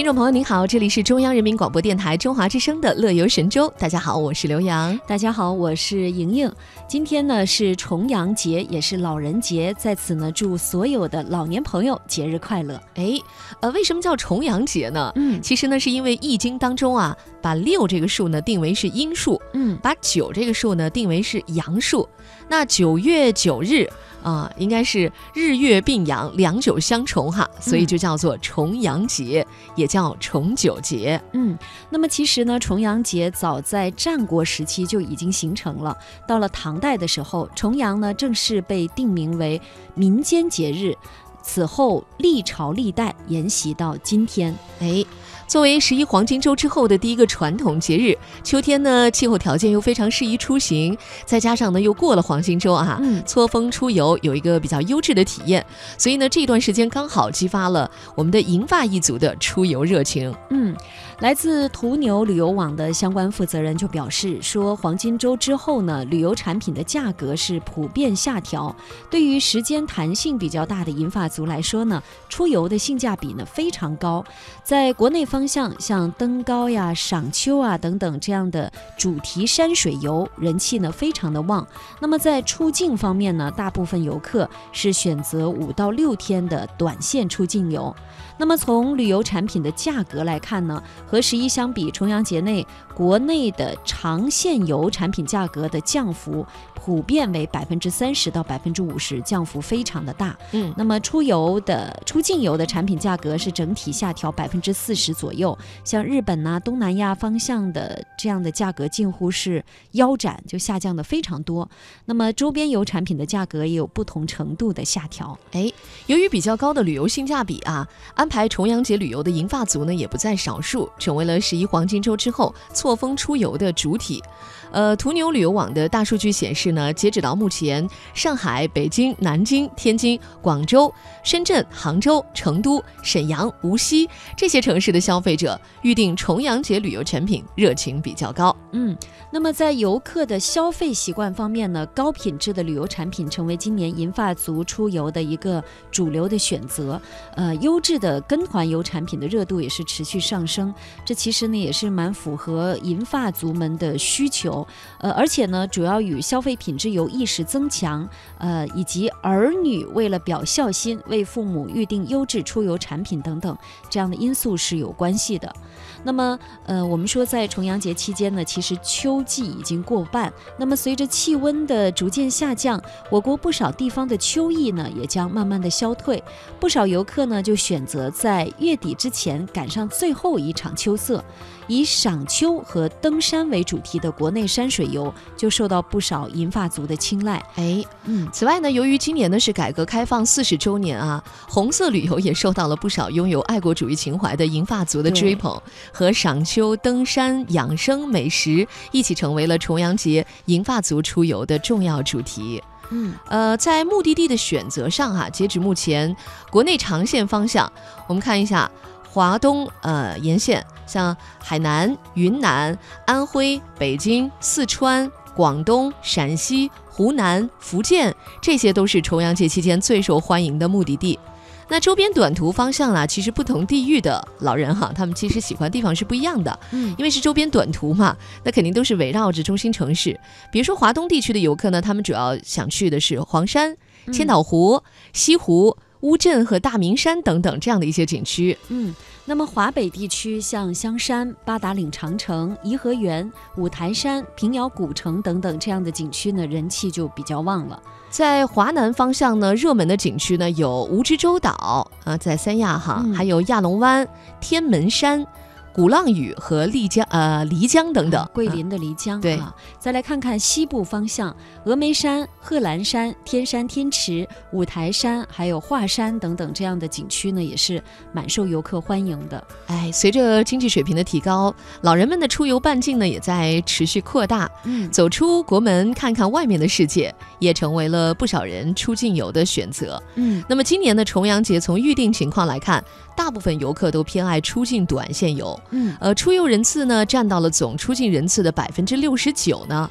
听众朋友您好，这里是中央人民广播电台中华之声的《乐游神州》，大家好，我是刘洋。大家好，我是莹莹。今天呢是重阳节，也是老人节，在此呢祝所有的老年朋友节日快乐。哎，呃，为什么叫重阳节呢？嗯其实呢，是因为《易经》当中啊，把六这个数呢定为是阴数，嗯把九这个数呢定为是阳数。那九月九日啊、应该是日月并阳，两九相重哈，所以就叫做重阳节，也叫重九节。嗯。那么其实呢，重阳节早在战国时期就已经形成了。到了唐代的时候，重阳呢正式被定名为民间节日。此后历朝历代沿袭到今天。哎，作为十一黄金周之后的第一个传统节日，秋天呢气候条件又非常适宜出行，再加上呢又过了黄金周啊，嗯错峰出游有一个比较优质的体验，所以呢这段时间刚好激发了我们的银发一族的出游热情。嗯，来自途牛旅游网的相关负责人就表示说，黄金周之后呢，旅游产品的价格是普遍下调。对于时间弹性比较大的银发族来说呢，出游的性价比呢非常高。在国内方方向，像登高呀、赏秋啊等等这样的主题山水游，人气呢非常的旺。那么在出境方面呢，大部分游客是选择五到六天的短线出境游。那么从旅游产品的价格来看呢，和十一相比，重阳节内国内的长线游产品价格的降幅普遍为百分之三十到百分之五十，降幅非常的大。嗯，那么出游的出境游的产品价格是整体下调百分之四十左右，像日本呐、东南亚方向的这样的价格近乎是腰斩，就下降的非常多。那么周边游产品的价格也有不同程度的下调。哎，由于比较高的旅游性价比啊，安排重阳节旅游的银发族呢也不在少数，成为了十一黄金周之后错峰出游的主体。呃，途牛旅游网的大数据显示呢，截止到目前，上海、北京、南京、天津、广州、深圳、杭州、成都、沈阳、无锡这些城市的消费者预定重阳节旅游产品热情比较高。嗯，那么在游客的消费习惯方面呢，高品质的旅游产品成为今年银发族出游的一个主流的选择。呃，优质的跟团游产品的热度也是持续上升，这其实呢也是蛮符合银发族们的需求。呃，而且呢，主要与消费品质有意识增强，呃，以及儿女为了表孝心，为父母预定优质出游产品等等这样的因素是有关系的。那么，呃，我们说在重阳节期间呢，其实秋季已经过半。那么随着气温的逐渐下降，我国不少地方的秋意呢也将慢慢的消退。不少游客呢就选择在月底之前赶上最后一场秋色，以赏秋和登山为主题的国内山水游就受到不少银发族的青睐。哎，嗯此外呢，由于今年呢是改革开放四十周年啊，红色旅游也受到了不少拥有爱国主义情怀的银发族的追捧，和赏秋、登山、养生、美食一起成为了重阳节银发族出游的重要主题。嗯呃，在目的地的选择上哈、截止目前，国内长线方向，我们看一下华东呃沿线，像海南、云南、安徽、北京、四川、广东、陕西、湖南、福建，这些都是重阳节期间最受欢迎的目的地。那周边短途方向啦，其实不同地域的老人哈，他们其实喜欢地方是不一样的。嗯因为是周边短途嘛，那肯定都是围绕着中心城市。比如说华东地区的游客呢，他们主要想去的是黄山、千岛湖、西湖、乌镇和大明山等等这样的一些景区。嗯，那么华北地区像香山、八达岭长城、颐和园、五台山、平遥古城等等这样的景区呢，人气就比较旺了。在华南方向呢，热门的景区呢有蜈支洲岛啊，在三亚哈，嗯还有亚龙湾、天门山、鼓浪屿和丽江呃漓江等等啊。桂啊林的漓江。对啊，再来看看西部方向，峨眉山、贺兰山、天山天池、五台山，还有华山等等这样的景区呢，也是蛮受游客欢迎的。哎，随着经济水平的提高，老人们的出游半径呢也在持续扩大。嗯走出国门，看看外面的世界，也成为了不少人出境游的选择。嗯那么今年的重阳节，从预定情况来看，大部分游客都偏爱出境短线游。嗯呃，出游人次呢占到了总出境人次的百分之六十九呢。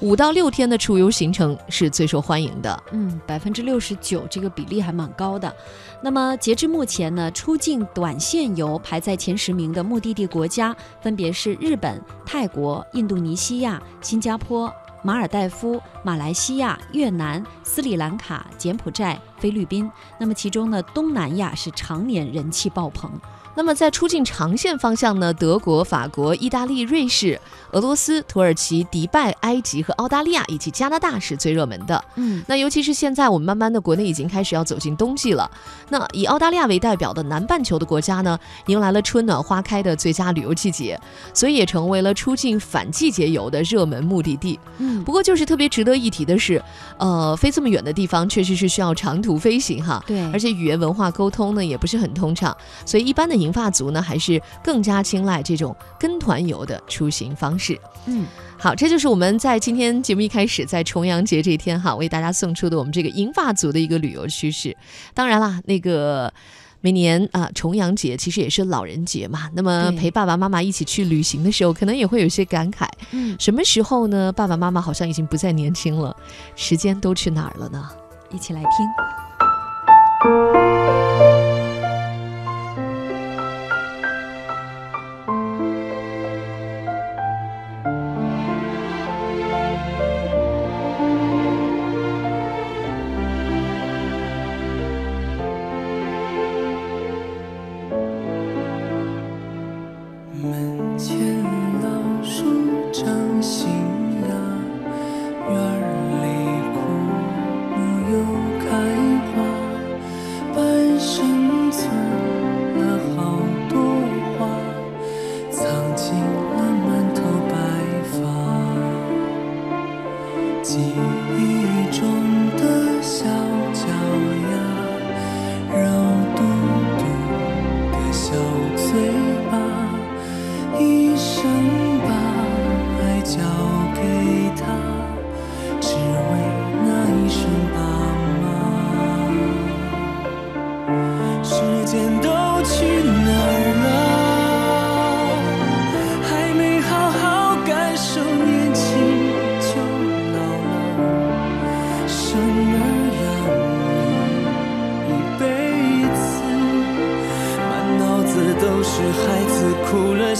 五到六天的出游行程是最受欢迎的。嗯，百分之六十九，这个比例还蛮高的。那么截至目前呢，出境短线游排在前十名的目的地国家分别是日本、泰国、印度尼西亚、新加坡。马尔代夫、马来西亚、越南、斯里兰卡、柬埔寨、菲律宾。那么其中呢，东南亚是常年人气爆棚。那么在出境长线方向呢，德国、法国、意大利、瑞士、俄罗斯、土耳其、迪拜、埃及和澳大利亚以及加拿大是最热门的。嗯，那尤其是现在我们慢慢的国内已经开始要走进冬季了。那以澳大利亚为代表的南半球的国家呢，迎来了春暖花开的最佳旅游季节，所以也成为了出境反季节游的热门目的地。嗯，不过就是特别值得一提的是，呃，飞这么远的地方确实是需要长途飞行哈。对，而且语言文化沟通呢也不是很通畅，所以一般的银发族呢还是更加青睐这种跟团游的出行方式。嗯，好，这就是我们在今天节目一开始在重阳节这一天哈为大家送出的我们这个银发族的一个旅游趋势。当然啦，那个。每年啊，重阳节其实也是老人节嘛。那么陪爸爸妈妈一起去旅行的时候，可能也会有些感慨。嗯，什么时候呢？爸爸妈妈好像已经不再年轻了，时间都去哪儿了呢？一起来听。